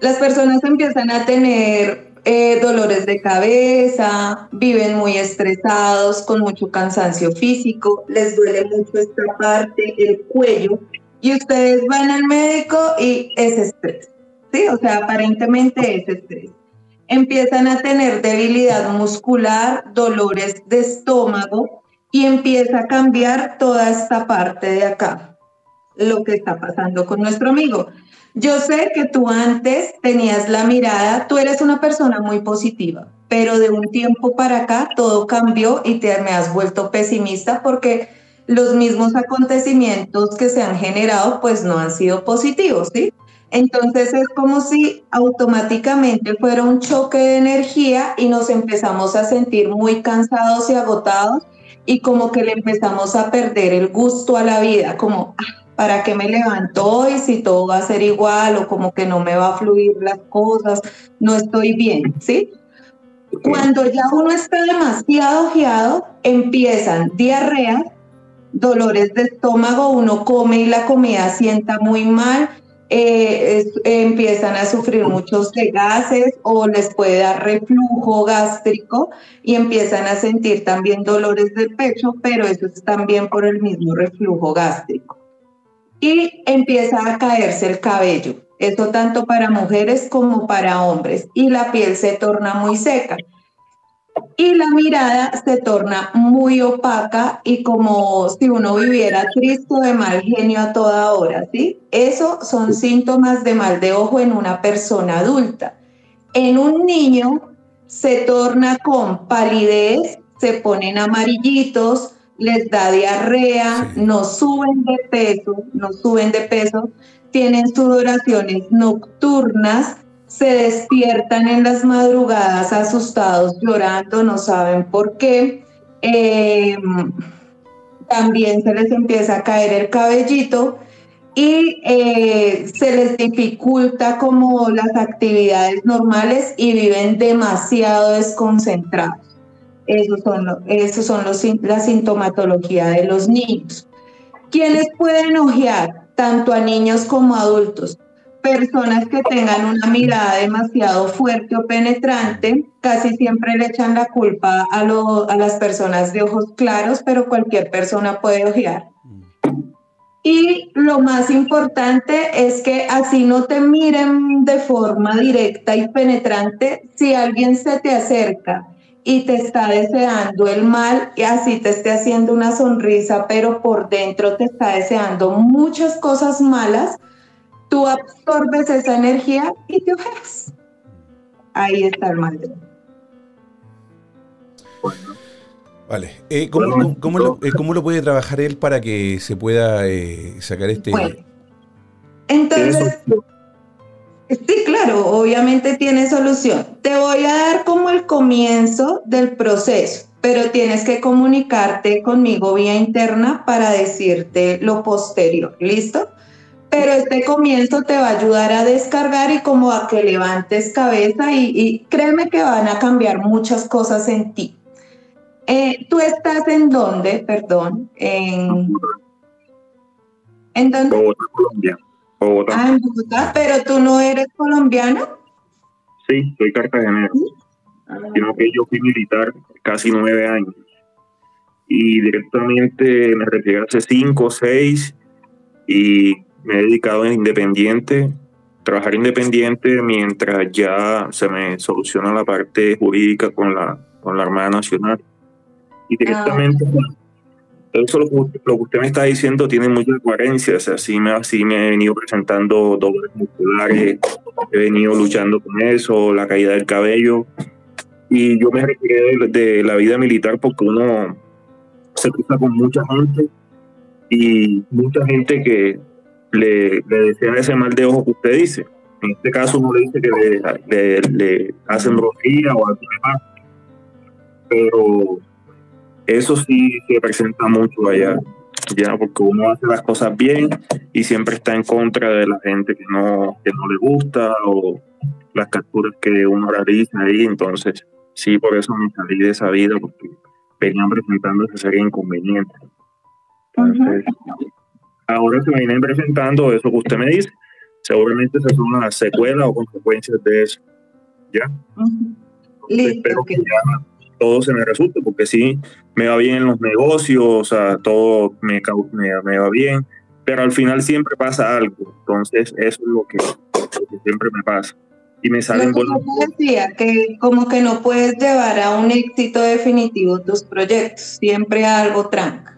C: Las personas empiezan a tener eh, dolores de cabeza, viven muy estresados, con mucho cansancio físico, les duele mucho esta parte, el cuello, y ustedes van al médico y es estrés, ¿sí? O sea, aparentemente es estrés. Empiezan a tener debilidad muscular, dolores de estómago y empieza a cambiar toda esta parte de acá, lo que está pasando con nuestro amigo. Yo sé que tú antes tenías la mirada, tú eres una persona muy positiva, pero de un tiempo para acá todo cambió y te me has vuelto pesimista porque los mismos acontecimientos que se han generado pues no han sido positivos, ¿sí? Entonces es como si automáticamente fuera un choque de energía y nos empezamos a sentir muy cansados y agotados y como que le empezamos a perder el gusto a la vida, como, ah, ¿para qué me levanto hoy si todo va a ser igual o como que no me va a fluir las cosas, no estoy bien, ¿sí? Cuando ya uno está demasiado ojeado, empiezan diarreas, dolores de estómago, uno come y la comida sienta muy mal, eh, empiezan a sufrir muchos gases o les puede dar reflujo gástrico y empiezan a sentir también dolores del pecho, pero eso es también por el mismo reflujo gástrico. Y empieza a caerse el cabello, esto tanto para mujeres como para hombres, y la piel se torna muy seca y la mirada se torna muy opaca y como si uno viviera triste de mal genio a toda hora, ¿sí? Eso son síntomas de mal de ojo en una persona adulta. En un niño se torna con palidez, se ponen amarillitos, les da diarrea, no suben de peso, no suben de peso, tienen sudoraciones nocturnas, se despiertan en las madrugadas asustados, llorando, no saben por qué. Eh, también se les empieza a caer el cabellito y eh, se les dificulta como las actividades normales y viven demasiado desconcentrados. Esos son, esos son los, la sintomatología de los niños. ¿Quiénes pueden ojear? Tanto a niños como a adultos. Personas que tengan una mirada demasiado fuerte o penetrante, casi siempre le echan la culpa a, las personas de ojos claros, pero cualquier persona puede ojear. Y lo más importante es que así no te miren de forma directa y penetrante, si alguien se te acerca y te está deseando el mal y así te esté haciendo una sonrisa, pero por dentro te está deseando muchas cosas malas, tú absorbes esa energía y te ojeas. Ahí está el mal.
B: Vale. Eh, ¿cómo, lo, eh, ¿cómo, lo, puede trabajar él para que se pueda eh, sacar este... Bueno,
C: entonces, sí, claro, obviamente tiene solución. Te voy a dar como el comienzo del proceso, pero tienes que comunicarte conmigo vía interna para decirte lo posterior, ¿listo? Pero este comienzo te va a ayudar a descargar y como a que levantes cabeza y, y créeme que van a cambiar muchas cosas en ti. Eh, ¿Tú estás en dónde, perdón? En, ¿En dónde?
F: Bogotá, Colombia.
C: Bogotá. Ah, en Bogotá, pero tú no eres colombiano.
F: Sí, soy cartagenero. Ah. Sino que yo fui militar casi nueve años. Y directamente me retiré hace cinco seis y me he dedicado a independiente, trabajar independiente mientras ya se me soluciona la parte jurídica con la, con la Armada Nacional. Y directamente, ah. eso lo, lo, que usted me está diciendo tiene mucha coherencia. O sea, sí me, así me he venido presentando dobles musculares, he venido luchando con eso, la caída del cabello. Y yo me retiré de, la vida militar porque uno se cruza con mucha gente y mucha gente que le, le desea ese mal de ojo que usted dice. En este caso uno le dice que le, le, hacen brujería o algo demás. Pero eso sí se presenta mucho allá, ya porque uno hace las cosas bien y siempre está en contra de la gente que no, que no le gusta o las capturas que uno realiza ahí. Entonces, sí, por eso me salí de esa vida, porque venían presentando ese serie inconveniente. Entonces, ahora se vienen presentando eso que usted me dice. Seguramente se son las secuelas o consecuencias de eso. ¿Ya? Espero que ya todo se me resulte, porque sí, me va bien en los negocios, o sea, todo me, me, va bien, pero al final siempre pasa algo. Entonces, eso es lo que, siempre me pasa. Y me salen
C: buenos. decía, que como que no puedes llevar a un éxito definitivo tus proyectos, siempre algo tranca.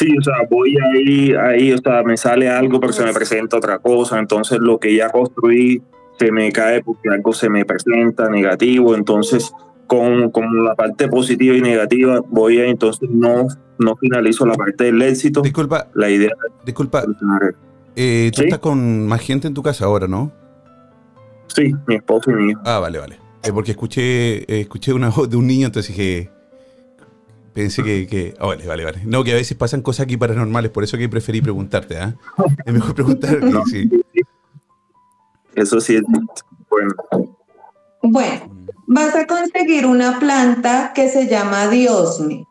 F: Sí, o sea, voy ahí, ahí, o sea, me sale algo, pero se me presenta otra cosa. Entonces, lo que ya construí se me cae porque algo se me presenta negativo. Entonces, con, con, la parte positiva y negativa, voy a entonces no, no finalizo la parte del éxito.
B: Disculpa.
F: La idea.
B: Disculpa. Eh, tú estás con más gente en tu casa ahora, ¿no?
F: Sí, mi esposo y mi hijo.
B: Ah, vale, vale. Eh, porque escuché, eh, escuché una voz de un niño, entonces dije. Pensé que. que oh, vale, vale, vale. No, que a veces pasan cosas aquí paranormales, por eso que preferí preguntarte, ¿ah? Es mejor preguntar. sí.
F: Eso sí es. Bueno.
C: Bueno vas a conseguir una planta que se llama diosme.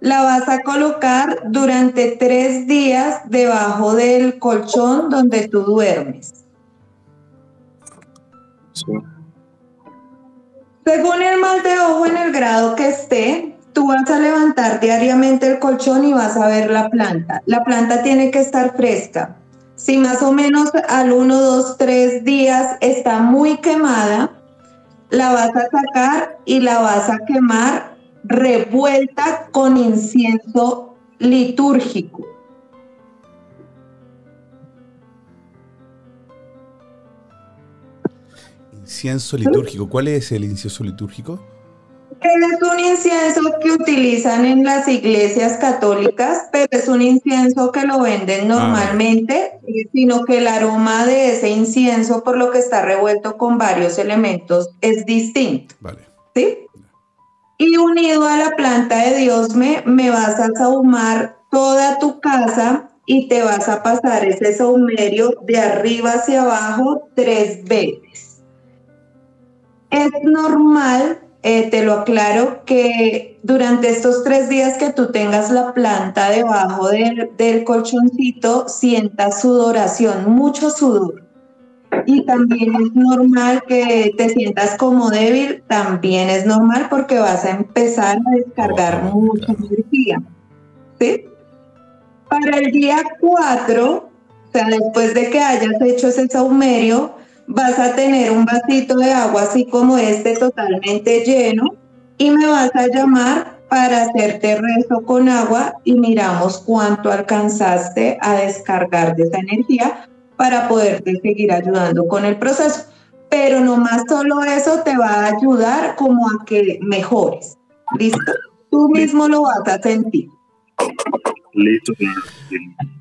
C: La vas a colocar durante tres días debajo del colchón donde tú duermes. Según el mal de ojo en el grado que esté, tú vas a levantar diariamente el colchón y vas a ver la planta. La planta tiene que estar fresca. Si más o menos al 1, 2, 3 días está muy quemada, la vas a sacar y la vas a quemar revuelta con incienso litúrgico.
B: Incienso litúrgico. ¿Cuál es el incienso litúrgico?
C: Es un incienso que utilizan en las iglesias católicas, pero es un incienso que lo venden ah, normalmente eh, sino que el aroma de ese incienso, por lo que está revuelto con varios elementos, es distinto.
B: Vale.
C: ¿Sí? Y unido a la planta de Diosme, me vas a sahumar toda tu casa y te vas a pasar ese saumerio de arriba hacia abajo tres veces. Es normal eh, te lo aclaro, que durante estos tres días que tú tengas la planta debajo del, del colchoncito, sientas sudoración, mucho sudor. Y también es normal que te sientas como débil, también es normal porque vas a empezar a descargar mucha energía. ¿Sí? Para el día 4, o sea, después de que hayas hecho ese saumerio, vas a tener un vasito de agua así como este totalmente lleno y me vas a llamar para hacerte rezo con agua y miramos cuánto alcanzaste a descargar de esa energía para poderte seguir ayudando con el proceso. Pero no más solo eso te va a ayudar como a que mejores. ¿Listo? Tú mismo lo vas a sentir.
F: Listo.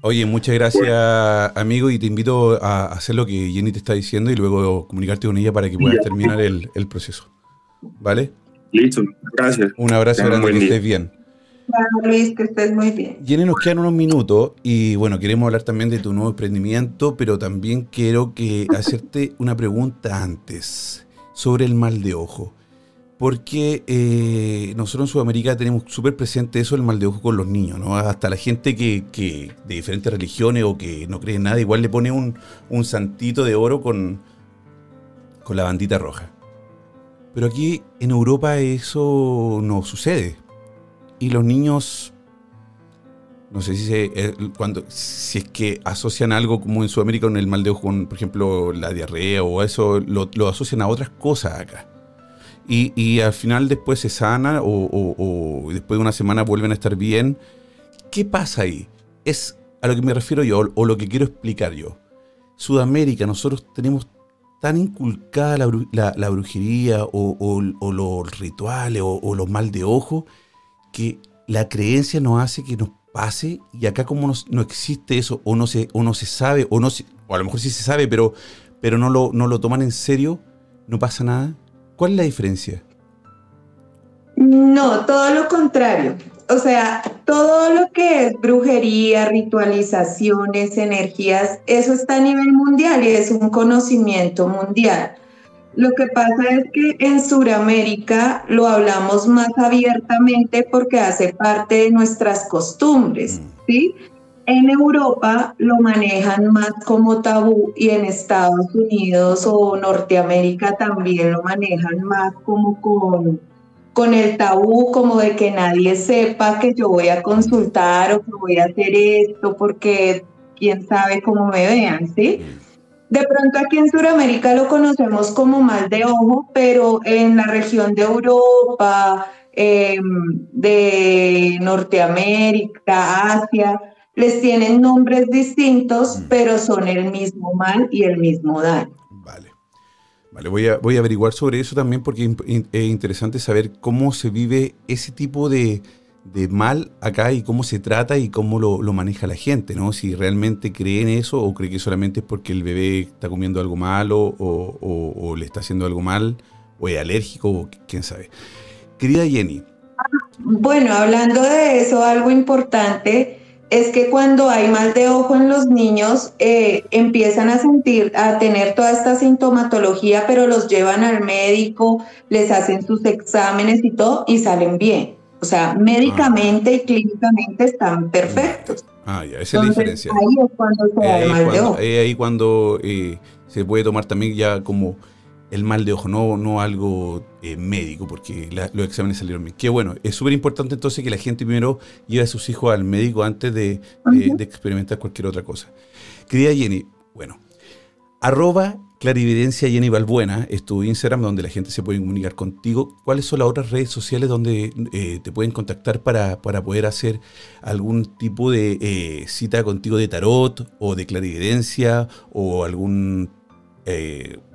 B: Oye, muchas gracias, amigo, y te invito a hacer lo que Jenny te está diciendo y luego comunicarte con ella para que puedas terminar el, el proceso. ¿Vale?
F: Listo, gracias.
B: Un abrazo grande, que estés bien.
C: Luis, que estés muy bien.
B: Jenny, nos quedan unos minutos y bueno, queremos hablar también de tu nuevo emprendimiento, pero también quiero que hacerte una pregunta antes sobre el mal de ojo. Porque eh, nosotros en Sudamérica tenemos súper presente eso, el mal de ojo con los niños, ¿no? Hasta la gente que, de diferentes religiones o que no cree en nada, igual le pone un, santito de oro con, con la bandita roja. Pero aquí en Europa eso no sucede. Y los niños no sé si se, eh, cuando si es que asocian algo como en Sudamérica con el mal de ojo, con, por ejemplo, la diarrea o eso, lo asocian a otras cosas acá. Y, y al final después se sana o, o- o después de una semana vuelven a estar bien. ¿Qué pasa ahí? Es a lo que me refiero yo o lo que quiero explicar yo. Sudamérica, nosotros tenemos tan inculcada la, la- la brujería o, o- los rituales o los mal de ojo que la creencia nos hace que nos pase y acá como no, no existe eso o no se, o no se sabe o no se- o a lo mejor sí se sabe pero, pero no, lo, no lo toman en serio, no pasa nada. ¿Cuál es la diferencia?
C: No, todo lo contrario. O sea, todo lo que es brujería, ritualizaciones, energías, eso está a nivel mundial y es un conocimiento mundial. Lo que pasa es que en Sudamérica lo hablamos más abiertamente porque hace parte de nuestras costumbres, ¿sí? En Europa lo manejan más como tabú y en Estados Unidos o Norteamérica también lo manejan más como con, con el tabú, como de que nadie sepa que yo voy a consultar o que voy a hacer esto porque quién sabe cómo me vean, ¿sí? De pronto aquí en Sudamérica lo conocemos como mal de ojo, pero en la región de Europa, eh, de Norteamérica, Asia, les tienen nombres distintos,
B: Mm.
C: pero son el mismo mal y el mismo daño.
B: Vale. Vale, voy a, voy a averiguar sobre eso también porque es interesante saber cómo se vive ese tipo de, de mal acá y cómo se trata y cómo lo, lo maneja la gente, ¿no? Si realmente cree en eso o cree que solamente es porque el bebé está comiendo algo malo o, o- o le está haciendo algo mal o es alérgico o quién sabe. Querida Jenny,
C: Bueno, hablando de eso, algo importante es que cuando hay mal de ojo en los niños, eh, empiezan a sentir, a tener toda esta sintomatología, pero los llevan al médico, les hacen sus exámenes y todo y salen bien. O sea, médicamente y clínicamente están perfectos.
B: ah, ya, esa es la diferencia.
C: ahí es cuando se
B: Es
C: da
B: ahí
C: mal de ojo.
B: es ahí cuando eh, se puede tomar también ya como el mal de ojo, no, no algo eh, médico, porque la- los exámenes salieron bien. Qué bueno, es súper importante entonces que la gente primero lleve a sus hijos al médico antes de, de-
C: Ujú.
B: de experimentar cualquier otra cosa. Querida Jenny, bueno, arroba clarividencia Jenny Balbuena es tu Instagram donde la gente se puede comunicar contigo. ¿Cuáles son las otras redes sociales donde eh, te pueden contactar para, para poder hacer algún tipo de eh, cita contigo de tarot o de clarividencia o algún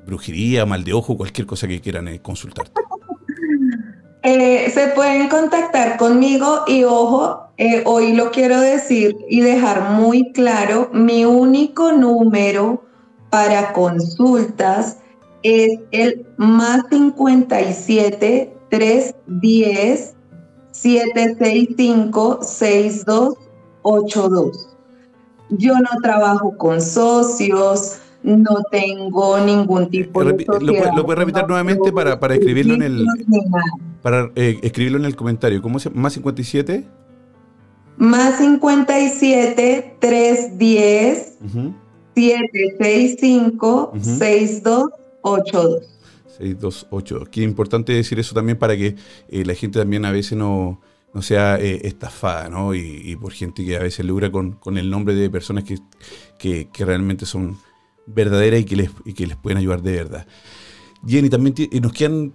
B: brujería, mal de ojo, cualquier cosa que quieran eh, consultarte?
C: Eh, se pueden contactar conmigo y ojo, eh, hoy lo quiero decir y dejar muy claro, mi único número para consultas es el más 57 310 765 6282. Yo no trabajo con socios, no tengo ningún tipo de
B: sociedad. ¿Lo, puede repetir nuevamente para, para escribirlo en el para eh, escribirlo en el comentario? ¿Cómo se más 57?
C: Más 57 310 765 6282.
B: 628. Qué importante decir eso también para que eh, la gente también a veces no, no sea eh, estafada, ¿no? Y, por gente que a veces logra con, con el nombre de personas que, que, que realmente son verdaderas y que, les, y que les pueden ayudar de verdad. Jenny, también nos quedan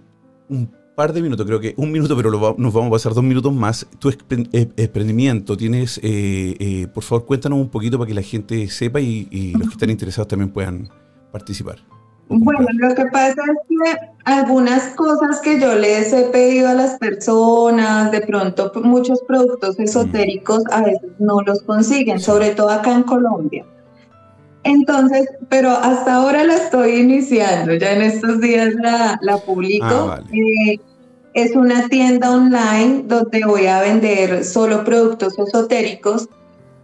B: un par de minutos, creo que un minuto, pero nos vamos a pasar dos minutos más. Tu emprendimiento, tienes, eh, por favor, cuéntanos un poquito para que la gente sepa y, y los que están interesados también puedan participar.
C: Bueno, lo que pasa es que algunas cosas que yo les he pedido a las personas, de pronto muchos productos esotéricos a veces no los consiguen, sobre todo acá en Colombia. Entonces, pero hasta ahora la estoy iniciando, ya en estos días la, la publico. Ah, eh, es una tienda online donde voy a vender solo productos esotéricos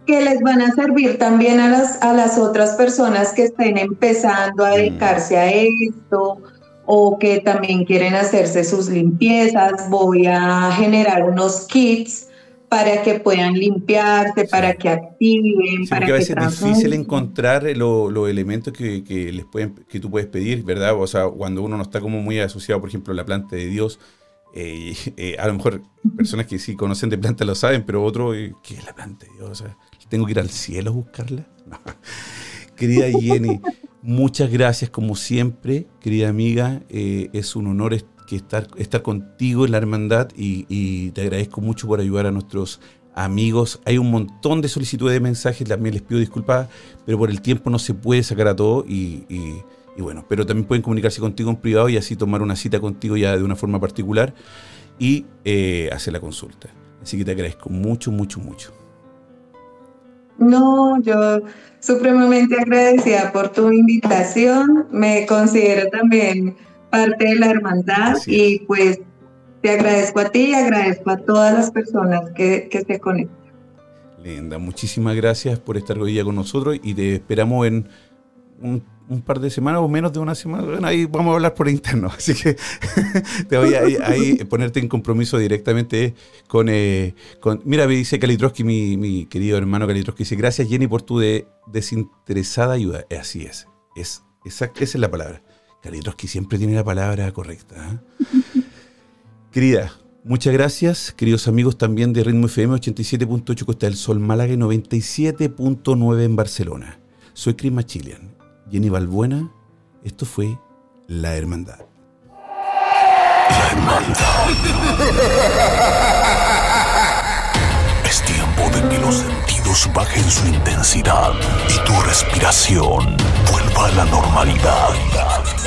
C: que les van a servir también a las, a las otras personas que estén empezando a mm. dedicarse a esto o que también quieren hacerse sus limpiezas. Voy a generar unos kits para que puedan limpiarse, para que activen, para que a veces
B: es difícil encontrar los elementos que, que, les pueden, que tú puedes pedir, ¿verdad? O sea, cuando uno no está como muy asociado, por ejemplo, a la planta de Dios, eh, eh, a lo mejor personas que sí conocen de planta lo saben, pero otro, eh, ¿qué es la planta de Dios? O sea, ¿Tengo que ir al cielo a buscarla? Querida Jenny, muchas gracias como siempre, querida amiga. Eh, es un honor estar, estar contigo en la hermandad y, te agradezco mucho por ayudar a nuestros amigos. Hay un montón de solicitudes de mensajes, también les pido disculpas, pero por el tiempo no se puede sacar a todo y, bueno, pero también pueden comunicarse contigo en privado y así tomar una cita contigo ya de una forma particular y eh, hacer la consulta. Así que te agradezco mucho, mucho, mucho.
C: No, yo supremamente agradecida por tu invitación. Me considero también parte de la hermandad y pues te agradezco a ti y agradezco a todas las personas que, que se conectan.
B: Linda, muchísimas gracias por estar hoy día con nosotros y te esperamos en un un par de semanas o menos de una semana, ahí vamos a hablar por interno, así que te voy a ahí, ponerte en compromiso directamente con, eh, con mira, me dice Kalitroski, mi, mi querido hermano Kalitroski, dice, gracias Jenny por tu desinteresada ayuda. Eh, así es, es esa es la palabra. Kalitroski siempre tiene la palabra correcta. ¿eh? Querida, muchas gracias, queridos amigos también de Ritmo FM 87.8 Costa del Sol, Málaga y 97.9 en Barcelona. Soy Chris Machilian Jenny Balbuena, esto fue La Hermandad.
A: La Hermandad. Es tiempo de que los sentidos bajen su intensidad y tu respiración vuelva a la normalidad.